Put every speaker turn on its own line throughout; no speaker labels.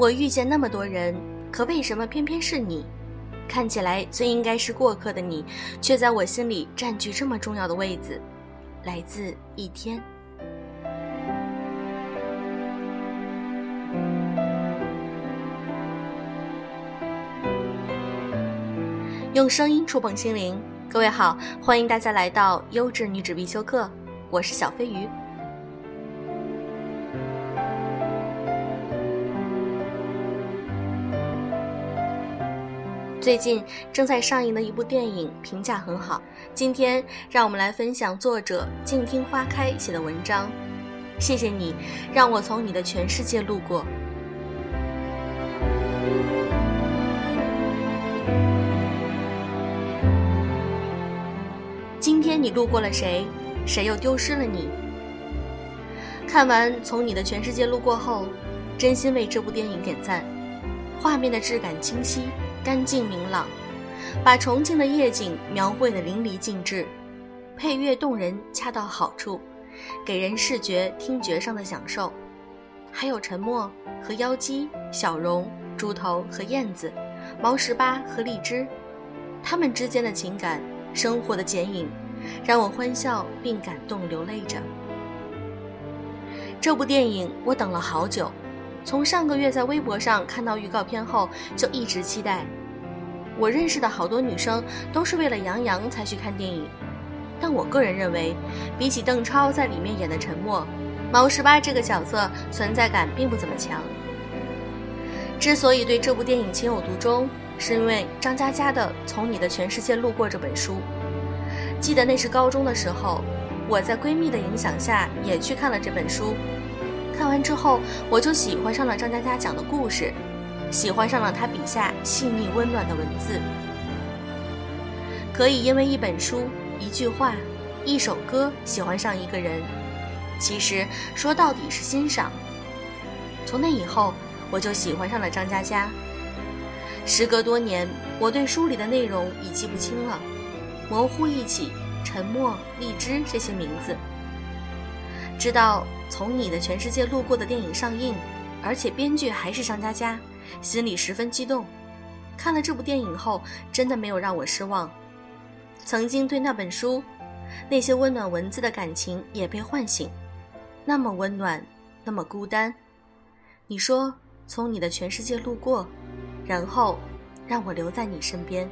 我遇见那么多人，可为什么偏偏是你？看起来最应该是过客的你，却在我心里占据这么重要的位子。来自一天，用声音触碰心灵。各位好，欢迎大家来到优质女子必修课，我是小飞鱼。最近正在上映的一部电影评价很好。今天让我们来分享作者静听花开写的文章。谢谢你，让我从你的全世界路过。今天你路过了谁？谁又丢失了你？看完《从你的全世界路过》后，真心为这部电影点赞。画面的质感清晰。干净明朗，把重庆的夜景描绘得淋漓尽致，配乐动人，恰到好处，给人视觉、听觉上的享受。还有沉默和妖姬、小荣、猪头和燕子、毛十八和荔枝，他们之间的情感、生活的剪影，让我欢笑并感动流泪着。这部电影我等了好久。从上个月在微博上看到预告片后，就一直期待。我认识的好多女生都是为了杨洋才去看电影，但我个人认为，比起邓超在里面演的沉默，毛十八这个角色存在感并不怎么强。之所以对这部电影情有独钟，是因为张嘉佳的《从你的全世界路过》这本书。记得那是高中的时候，我在闺蜜的影响下也去看了这本书。看完之后，我就喜欢上了张嘉佳讲的故事，喜欢上了他笔下细腻温暖的文字。可以因为一本书、一句话、一首歌喜欢上一个人，其实说到底是欣赏。从那以后，我就喜欢上了张嘉佳。时隔多年，我对书里的内容已记不清了，模糊忆起沉默、荔枝这些名字。知道从你的全世界路过的电影上映，而且编剧还是张嘉佳，心里十分激动。看了这部电影后，真的没有让我失望。曾经对那本书、那些温暖文字的感情也被唤醒，那么温暖，那么孤单。你说从你的全世界路过，然后让我留在你身边。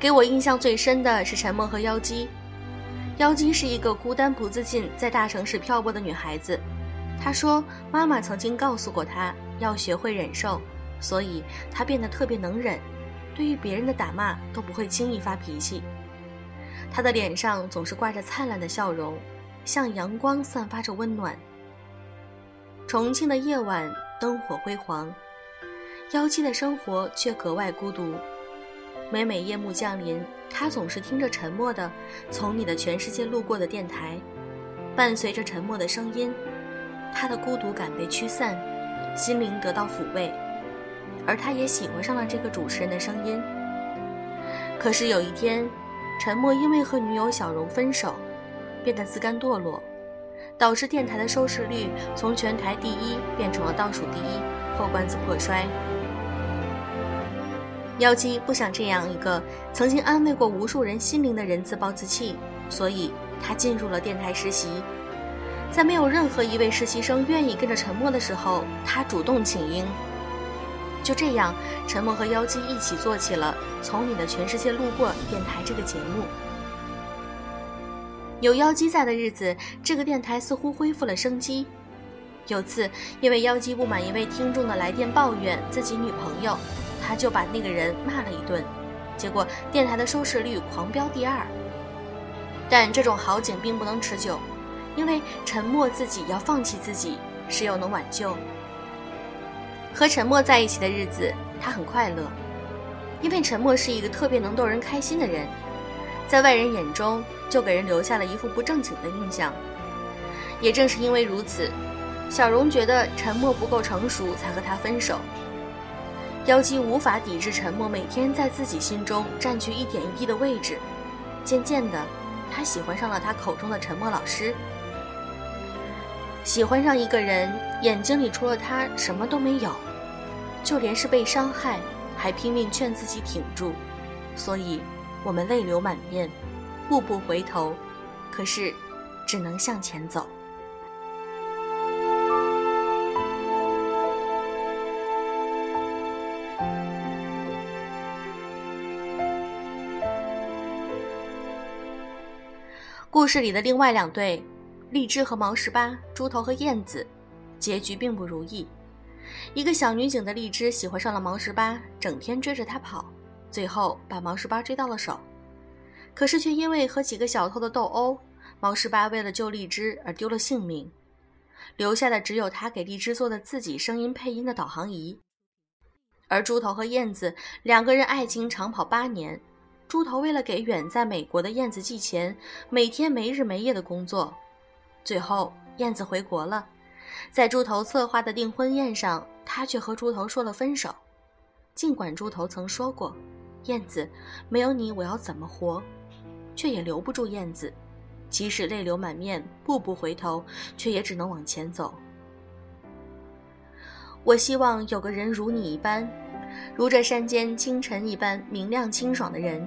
给我印象最深的是沉默和妖姬。妖姬是一个孤单不自信在大城市漂泊的女孩子。她说，妈妈曾经告诉过她要学会忍受，所以她变得特别能忍，对于别人的打骂都不会轻易发脾气。她的脸上总是挂着灿烂的笑容，像阳光散发着温暖。重庆的夜晚灯火辉煌，妖姬的生活却格外孤独。每每夜幕降临，他总是听着沉默的从你的全世界路过的电台，伴随着沉默的声音，他的孤独感被驱散，心灵得到抚慰，而他也喜欢上了这个主持人的声音。可是有一天，沉默因为和女友小荣分手，变得自甘堕落，导致电台的收视率从全台第一变成了倒数第一，破罐子破摔。妖姬不想这样一个曾经安慰过无数人心灵的人自暴自弃，所以她进入了电台实习。在没有任何一位实习生愿意跟着沉默的时候，她主动请缨。就这样，沉默和妖姬一起做起了《从你的全世界路过》电台这个节目。有妖姬在的日子，这个电台似乎恢复了生机。有次，因为妖姬不满一位听众的来电抱怨自己女朋友。他就把那个人骂了一顿，结果电台的收视率狂飙第二。但这种好景并不能持久，因为沉默自己要放弃自己，谁又能挽救？和沉默在一起的日子，他很快乐，因为沉默是一个特别能逗人开心的人，在外人眼中就给人留下了一副不正经的印象。也正是因为如此，小荣觉得沉默不够成熟，才和他分手。妖姬无法抵制沉默每天在自己心中占据一点一滴的位置，渐渐的，他喜欢上了他口中的沉默老师。喜欢上一个人，眼睛里除了他什么都没有，就连是被伤害，还拼命劝自己挺住，所以，我们泪流满面，步步回头，可是，只能向前走。故事里的另外两对，荔枝和毛十八，猪头和燕子，结局并不如意。一个小女警的荔枝喜欢上了毛十八，整天追着他跑，最后把毛十八追到了手。可是却因为和几个小偷的斗殴，毛十八为了救荔枝而丢了性命，留下的只有他给荔枝做的自己声音配音的导航仪。而猪头和燕子两个人爱情长跑八年。猪头为了给远在美国的燕子寄钱，每天没日没夜的工作，最后燕子回国了，在猪头策划的订婚宴上，他却和猪头说了分手。尽管猪头曾说过：“燕子，没有你我要怎么活？”却也留不住燕子，即使泪流满面，步步回头，却也只能往前走。我希望有个人如你一般，如这山间清晨一般明亮清爽的人。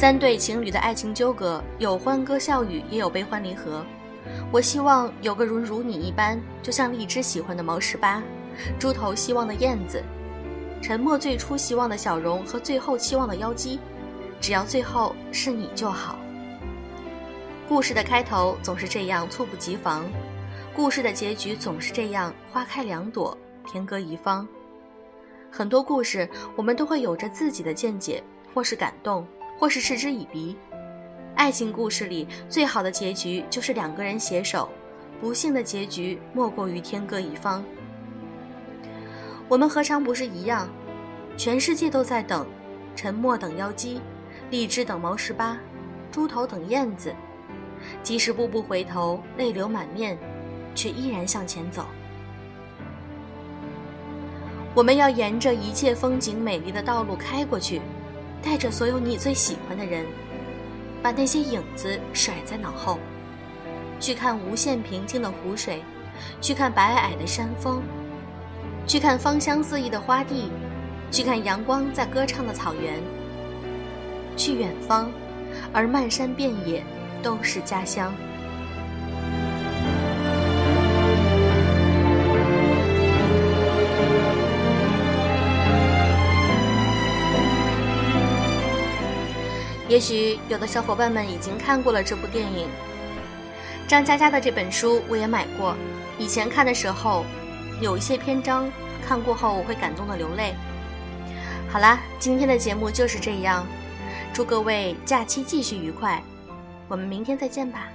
三对情侣的爱情纠葛，有欢歌笑语，也有悲欢离合。我希望有个如如你一般，就像荔枝喜欢的毛十八，猪头希望的燕子，沉默最初希望的小荣和最后期望的妖姬，只要最后是你就好。故事的开头总是这样猝不及防，故事的结局总是这样花开两朵，天各一方。很多故事，我们都会有着自己的见解，或是感动。或是嗤之以鼻，爱情故事里最好的结局就是两个人携手，不幸的结局莫过于天各一方。我们何尝不是一样？全世界都在等，沉默等妖姬，荔枝等毛十八，猪头等燕子。即使步步回头，泪流满面，却依然向前走。我们要沿着一切风景美丽的道路开过去。带着所有你最喜欢的人，把那些影子甩在脑后，去看无限平静的湖水，去看白皑的山峰，去看芳香四溢的花地，去看阳光在歌唱的草原，去远方，而漫山遍野都是家乡。也许有的小伙伴们已经看过了这部电影。张嘉佳的这本书我也买过，以前看的时候，有一些篇章看过后我会感动的流泪。好啦，今天的节目就是这样，祝各位假期继续愉快，我们明天再见吧。